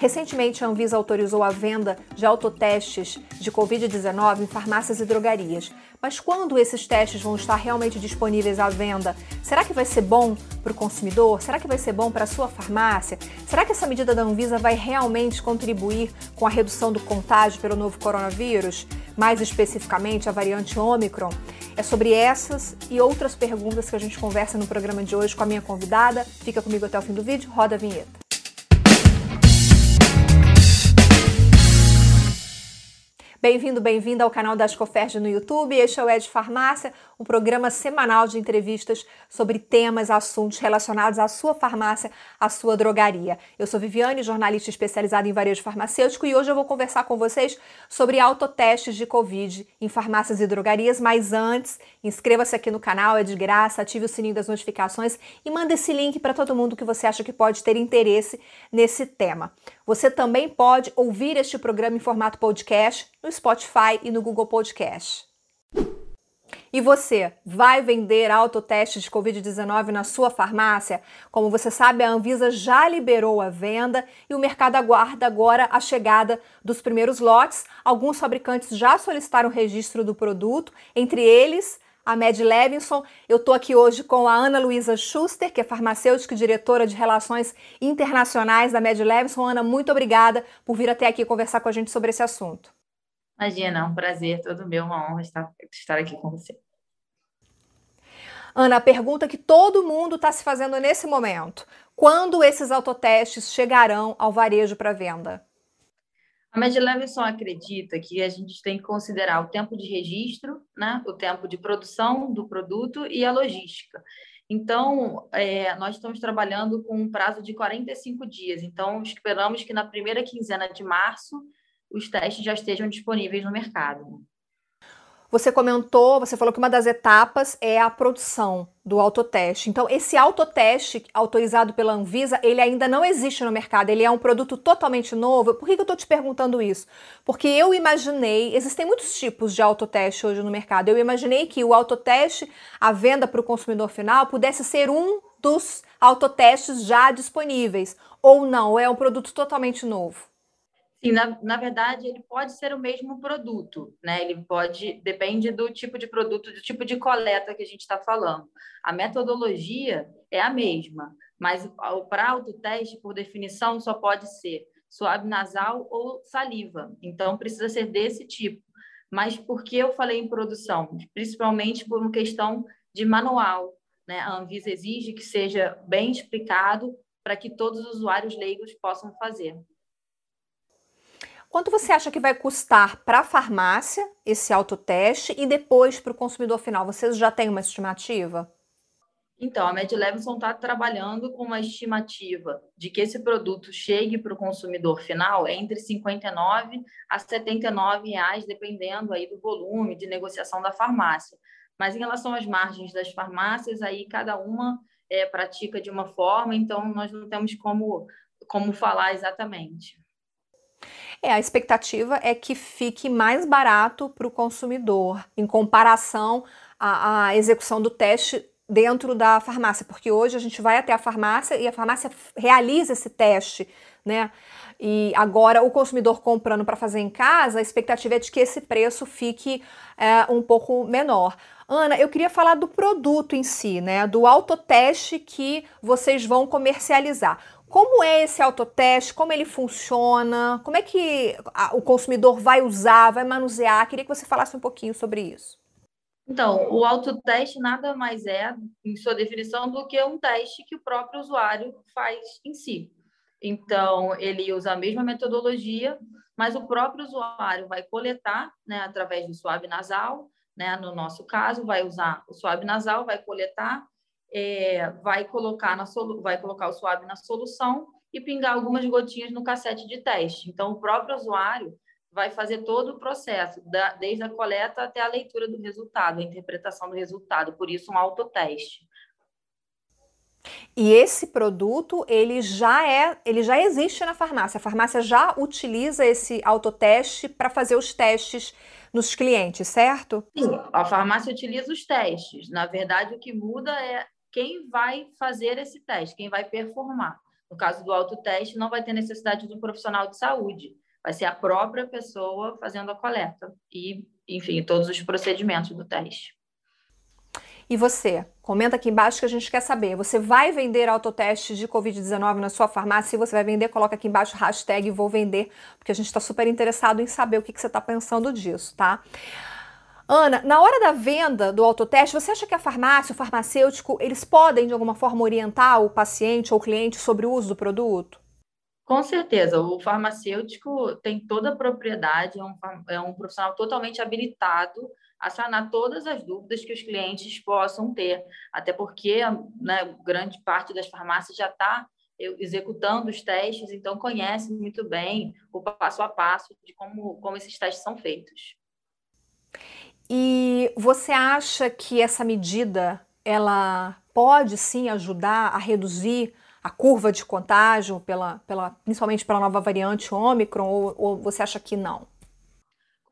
Recentemente, a Anvisa autorizou a venda de autotestes de Covid-19 em farmácias e drogarias. Mas quando esses testes vão estar realmente disponíveis à venda, será que vai ser bom para o consumidor? Será que vai ser bom para a sua farmácia? Será que essa medida da Anvisa vai realmente contribuir com a redução do contágio pelo novo coronavírus? Mais especificamente, a variante Omicron? É sobre essas e outras perguntas que a gente conversa no programa de hoje com a minha convidada. Fica comigo até o fim do vídeo, roda a vinheta. Bem-vindo, bem-vinda ao canal da Ascoferge no YouTube. Este é o Ed Farmácia, um programa semanal de entrevistas sobre temas, assuntos relacionados à sua farmácia, à sua drogaria. Eu sou Viviane, jornalista especializada em varejo farmacêutico, e hoje eu vou conversar com vocês sobre autotestes de Covid em farmácias e drogarias. Mas antes, inscreva-se aqui no canal, é de graça, ative o sininho das notificações e manda esse link para todo mundo que você acha que pode ter interesse nesse tema. Você também pode ouvir este programa em formato podcast no Spotify e no Google Podcast. E você vai vender autoteste de Covid-19 na sua farmácia? Como você sabe, a Anvisa já liberou a venda e o mercado aguarda agora a chegada dos primeiros lotes. Alguns fabricantes já solicitaram registro do produto, entre eles a Med Levinson. Eu estou aqui hoje com a Ana Luísa Schuster, que é farmacêutica e diretora de Relações Internacionais da Med Levinson. Ana, muito obrigada por vir até aqui conversar com a gente sobre esse assunto. Imagina, é um prazer todo meu, uma honra estar, estar aqui com você. Ana, a pergunta que todo mundo está se fazendo nesse momento: quando esses autotestes chegarão ao varejo para venda? A Medlevinson acredita que a gente tem que considerar o tempo de registro, né, o tempo de produção do produto e a logística. Então, é, nós estamos trabalhando com um prazo de 45 dias. Então, esperamos que na primeira quinzena de março os testes já estejam disponíveis no mercado. Você comentou, você falou que uma das etapas é a produção do autoteste. Então, esse autoteste autorizado pela Anvisa, ele ainda não existe no mercado, ele é um produto totalmente novo. Por que, que eu estou te perguntando isso? Porque eu imaginei, existem muitos tipos de autoteste hoje no mercado, eu imaginei que o autoteste, a venda para o consumidor final, pudesse ser um dos autotestes já disponíveis. Ou não, é um produto totalmente novo? Sim, na, na verdade, ele pode ser o mesmo produto, né? Ele pode, depende do tipo de produto, do tipo de coleta que a gente está falando. A metodologia é a mesma, mas para autoteste, por definição, só pode ser suave nasal ou saliva. Então, precisa ser desse tipo. Mas por que eu falei em produção? Principalmente por uma questão de manual. Né? A Anvisa exige que seja bem explicado para que todos os usuários leigos possam fazer. Quanto você acha que vai custar para a farmácia esse autoteste e depois para o consumidor final? Vocês já têm uma estimativa? Então, a MedLevinson está trabalhando com uma estimativa de que esse produto chegue para o consumidor final entre 59 a 79 reais, dependendo aí do volume de negociação da farmácia. Mas em relação às margens das farmácias, aí cada uma é, pratica de uma forma, então nós não temos como, como falar exatamente. É, a expectativa é que fique mais barato para o consumidor em comparação à, à execução do teste dentro da farmácia, porque hoje a gente vai até a farmácia e a farmácia realiza esse teste, né? E agora o consumidor comprando para fazer em casa, a expectativa é de que esse preço fique é, um pouco menor. Ana, eu queria falar do produto em si, né? Do autoteste que vocês vão comercializar. Como é esse autoteste? Como ele funciona? Como é que o consumidor vai usar, vai manusear? Queria que você falasse um pouquinho sobre isso. Então, o autoteste nada mais é, em sua definição, do que um teste que o próprio usuário faz em si. Então, ele usa a mesma metodologia, mas o próprio usuário vai coletar, né, através do suave nasal, né, no nosso caso, vai usar o suave nasal, vai coletar é, vai colocar na solu vai colocar o suave na solução e pingar algumas gotinhas no cassete de teste. Então, o próprio usuário vai fazer todo o processo, da, desde a coleta até a leitura do resultado, a interpretação do resultado. Por isso, um autoteste. E esse produto, ele já é, ele já existe na farmácia. A farmácia já utiliza esse autoteste para fazer os testes nos clientes, certo? Sim, a farmácia utiliza os testes. Na verdade, o que muda é quem vai fazer esse teste, quem vai performar. No caso do autoteste, não vai ter necessidade do profissional de saúde, vai ser a própria pessoa fazendo a coleta e, enfim, todos os procedimentos do teste. E você? Comenta aqui embaixo que a gente quer saber. Você vai vender autoteste de Covid-19 na sua farmácia? Se você vai vender, coloca aqui embaixo hashtag vou vender, porque a gente está super interessado em saber o que, que você está pensando disso, tá? Ana, na hora da venda do autoteste, você acha que a farmácia, o farmacêutico, eles podem de alguma forma orientar o paciente ou o cliente sobre o uso do produto? Com certeza, o farmacêutico tem toda a propriedade, é um, é um profissional totalmente habilitado a sanar todas as dúvidas que os clientes possam ter, até porque né, grande parte das farmácias já está executando os testes, então conhece muito bem o passo a passo de como, como esses testes são feitos. Você acha que essa medida ela pode sim ajudar a reduzir a curva de contágio, pela, pela, principalmente pela nova variante Ômicron, ou, ou você acha que não?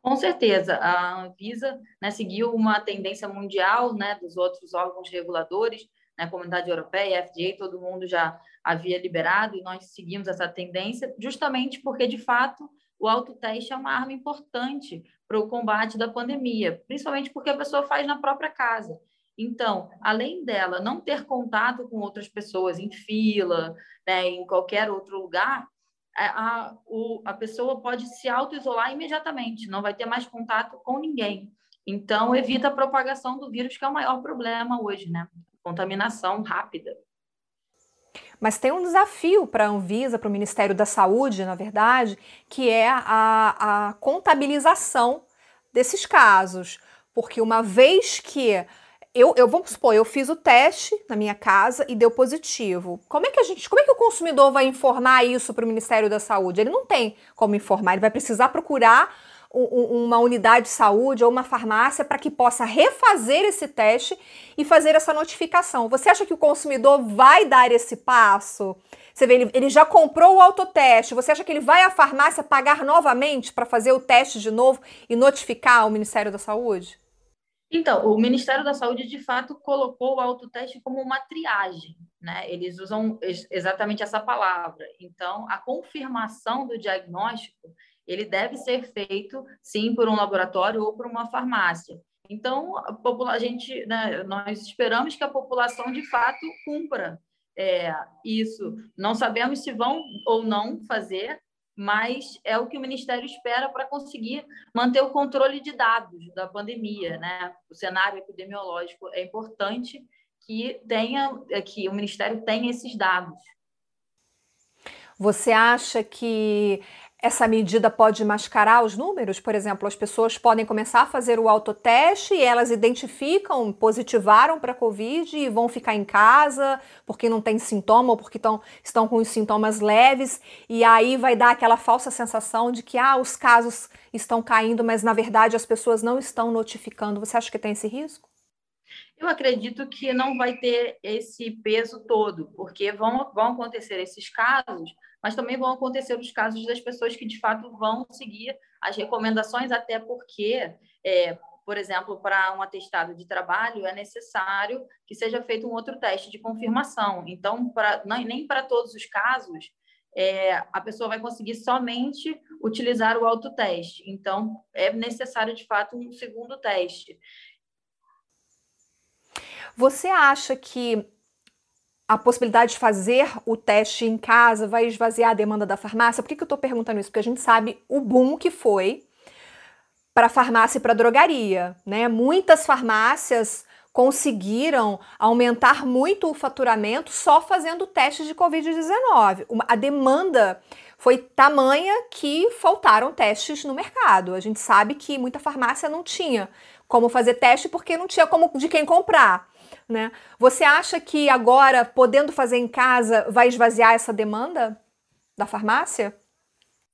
Com certeza, a Anvisa né, seguiu uma tendência mundial né, dos outros órgãos reguladores, né, Comunidade Europeia, FDA, todo mundo já havia liberado e nós seguimos essa tendência, justamente porque, de fato, o autoteste é uma arma importante para o combate da pandemia, principalmente porque a pessoa faz na própria casa. Então, além dela não ter contato com outras pessoas em fila, né, em qualquer outro lugar, a, o, a pessoa pode se auto-isolar imediatamente, não vai ter mais contato com ninguém. Então, evita a propagação do vírus, que é o maior problema hoje, né? Contaminação rápida. Mas tem um desafio para a Anvisa, para o Ministério da Saúde, na verdade, que é a, a contabilização desses casos. Porque uma vez que eu, eu vamos supor, eu fiz o teste na minha casa e deu positivo. Como é que a gente, como é que o consumidor vai informar isso para o Ministério da Saúde? Ele não tem como informar, ele vai precisar procurar uma unidade de saúde ou uma farmácia para que possa refazer esse teste e fazer essa notificação. Você acha que o consumidor vai dar esse passo? Você vê, ele, já comprou o autoteste, você acha que ele vai à farmácia pagar novamente para fazer o teste de novo e notificar ao Ministério da Saúde? Então, o Ministério da Saúde, de fato, colocou o autoteste como uma triagem, né? Eles usam exatamente essa palavra. Então, a confirmação do diagnóstico ele deve ser feito, sim, por um laboratório ou por uma farmácia. Então, a, a gente, né, nós esperamos que a população, de fato, cumpra é, isso. Não sabemos se vão ou não fazer, mas é o que o Ministério espera para conseguir manter o controle de dados da pandemia, né? O cenário epidemiológico é importante que tenha, que o Ministério tenha esses dados. Você acha que essa medida pode mascarar os números? Por exemplo, as pessoas podem começar a fazer o autoteste e elas identificam, positivaram para a Covid e vão ficar em casa porque não tem sintoma ou porque tão, estão com os sintomas leves, e aí vai dar aquela falsa sensação de que ah, os casos estão caindo, mas na verdade as pessoas não estão notificando. Você acha que tem esse risco? Eu acredito que não vai ter esse peso todo, porque vão, vão acontecer esses casos mas também vão acontecer os casos das pessoas que de fato vão seguir as recomendações, até porque, é, por exemplo, para um atestado de trabalho é necessário que seja feito um outro teste de confirmação. Então, pra, não, nem para todos os casos é, a pessoa vai conseguir somente utilizar o autoteste. Então, é necessário de fato um segundo teste. Você acha que a possibilidade de fazer o teste em casa vai esvaziar a demanda da farmácia? Por que, que eu estou perguntando isso? Porque a gente sabe o boom que foi para farmácia e para drogaria, né? Muitas farmácias conseguiram aumentar muito o faturamento só fazendo testes de Covid-19. A demanda foi tamanha que faltaram testes no mercado. A gente sabe que muita farmácia não tinha como fazer teste porque não tinha como de quem comprar. Né? Você acha que agora, podendo fazer em casa, vai esvaziar essa demanda da farmácia?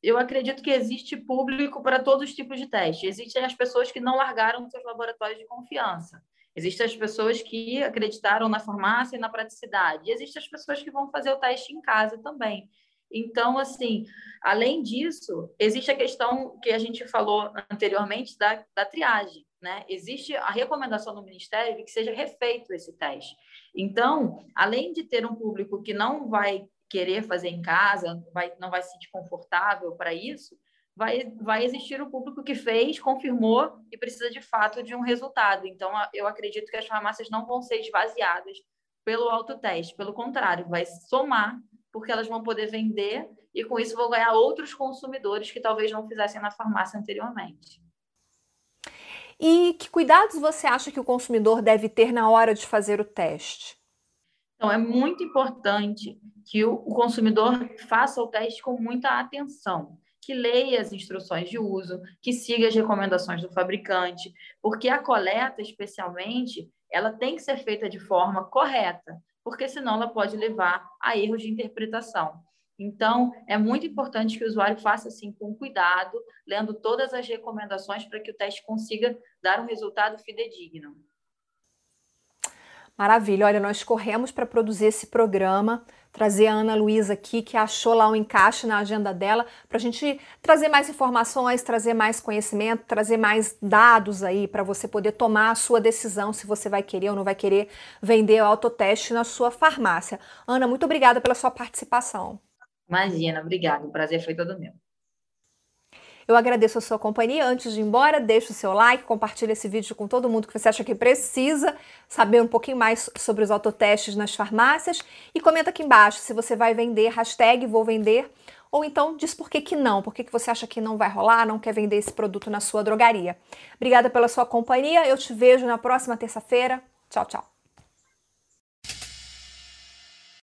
Eu acredito que existe público para todos os tipos de teste. Existem as pessoas que não largaram seus laboratórios de confiança. Existem as pessoas que acreditaram na farmácia e na praticidade. E existem as pessoas que vão fazer o teste em casa também. Então, assim, além disso, existe a questão que a gente falou anteriormente da, da triagem né? Existe a recomendação do Ministério de que seja refeito esse teste. Então, além de ter um público que não vai querer fazer em casa, vai, não vai se sentir confortável para isso, vai, vai existir o público que fez, confirmou e precisa de fato de um resultado. Então, eu acredito que as farmácias não vão ser esvaziadas pelo autoteste, pelo contrário, vai somar, porque elas vão poder vender e com isso vão ganhar outros consumidores que talvez não fizessem na farmácia anteriormente. E que cuidados você acha que o consumidor deve ter na hora de fazer o teste? Então, é muito importante que o consumidor faça o teste com muita atenção que leia as instruções de uso, que siga as recomendações do fabricante, porque a coleta, especialmente, ela tem que ser feita de forma correta, porque senão ela pode levar a erros de interpretação. Então, é muito importante que o usuário faça assim com cuidado, lendo todas as recomendações para que o teste consiga dar um resultado fidedigno. Maravilha. Olha, nós corremos para produzir esse programa, trazer a Ana Luísa aqui, que achou lá um encaixe na agenda dela, para a gente trazer mais informações, trazer mais conhecimento, trazer mais dados aí para você poder tomar a sua decisão se você vai querer ou não vai querer vender o autoteste na sua farmácia. Ana, muito obrigada pela sua participação. Imagina, obrigada. O prazer foi todo meu. Eu agradeço a sua companhia. Antes de ir embora, deixe o seu like, compartilhe esse vídeo com todo mundo que você acha que precisa saber um pouquinho mais sobre os autotestes nas farmácias e comenta aqui embaixo se você vai vender, hashtag vou vender, ou então diz por que, que não, por que, que você acha que não vai rolar, não quer vender esse produto na sua drogaria. Obrigada pela sua companhia, eu te vejo na próxima terça-feira. Tchau, tchau.